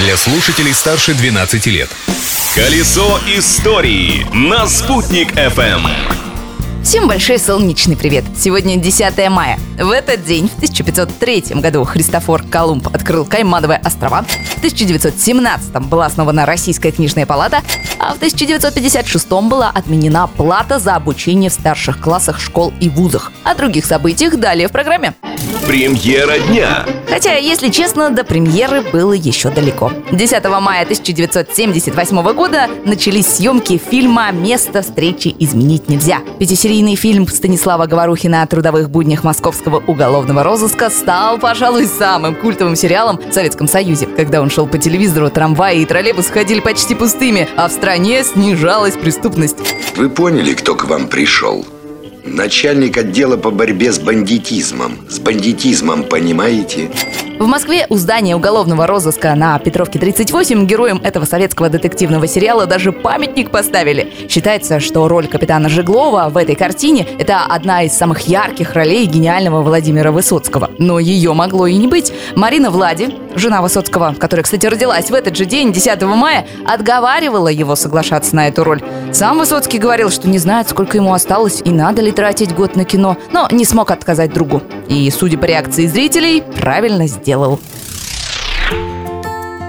для слушателей старше 12 лет. Колесо истории на «Спутник FM. Всем большой солнечный привет! Сегодня 10 мая. В этот день, в 1503 году, Христофор Колумб открыл Каймановые острова. В 1917 была основана Российская книжная палата, а в 1956 была отменена плата за обучение в старших классах школ и вузах. О других событиях далее в программе. Премьера дня. Хотя, если честно, до премьеры было еще далеко. 10 мая 1978 года начались съемки фильма «Место встречи изменить нельзя». Пятисерийный фильм Станислава Говорухина о трудовых буднях московского уголовного розыска стал, пожалуй, самым культовым сериалом в Советском Союзе. Когда он шел по телевизору, трамваи и троллейбусы ходили почти пустыми, а в стране снижалась преступность. Вы поняли, кто к вам пришел? Начальник отдела по борьбе с бандитизмом. С бандитизмом, понимаете? В Москве у здания уголовного розыска на Петровке 38 героям этого советского детективного сериала даже памятник поставили. Считается, что роль капитана Жеглова в этой картине – это одна из самых ярких ролей гениального Владимира Высоцкого. Но ее могло и не быть. Марина Влади, жена Высоцкого, которая, кстати, родилась в этот же день, 10 мая, отговаривала его соглашаться на эту роль. Сам Высоцкий говорил, что не знает, сколько ему осталось и надо ли тратить год на кино, но не смог отказать другу. И, судя по реакции зрителей, правильно сделал.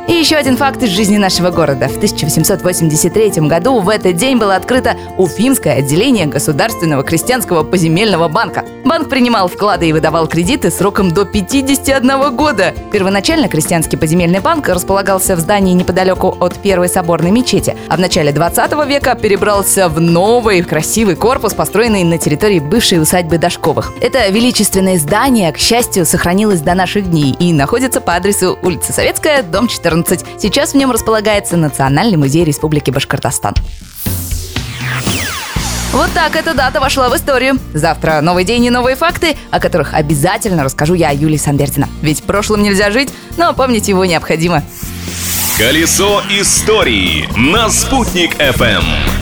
И еще один факт из жизни нашего города. В 1883 году в этот день было открыто Уфимское отделение Государственного крестьянского поземельного банка. Банк принимал вклады и выдавал кредиты сроком до 51 года. Первоначально крестьянский поземельный банк располагался в здании неподалеку от Первой соборной мечети, а в начале 20 века перебрался в новый красивый корпус, построенный на территории бывшей усадьбы Дашковых. Это величественное здание, к счастью, сохранилось до наших дней и находится по адресу улица Советская, дом 14. Сейчас в нем располагается Национальный музей Республики Башкортостан. Вот так эта дата вошла в историю. Завтра новый день и новые факты, о которых обязательно расскажу я, Юлия Самбердина. Ведь прошлым нельзя жить, но помнить его необходимо. Колесо истории на «Спутник FM.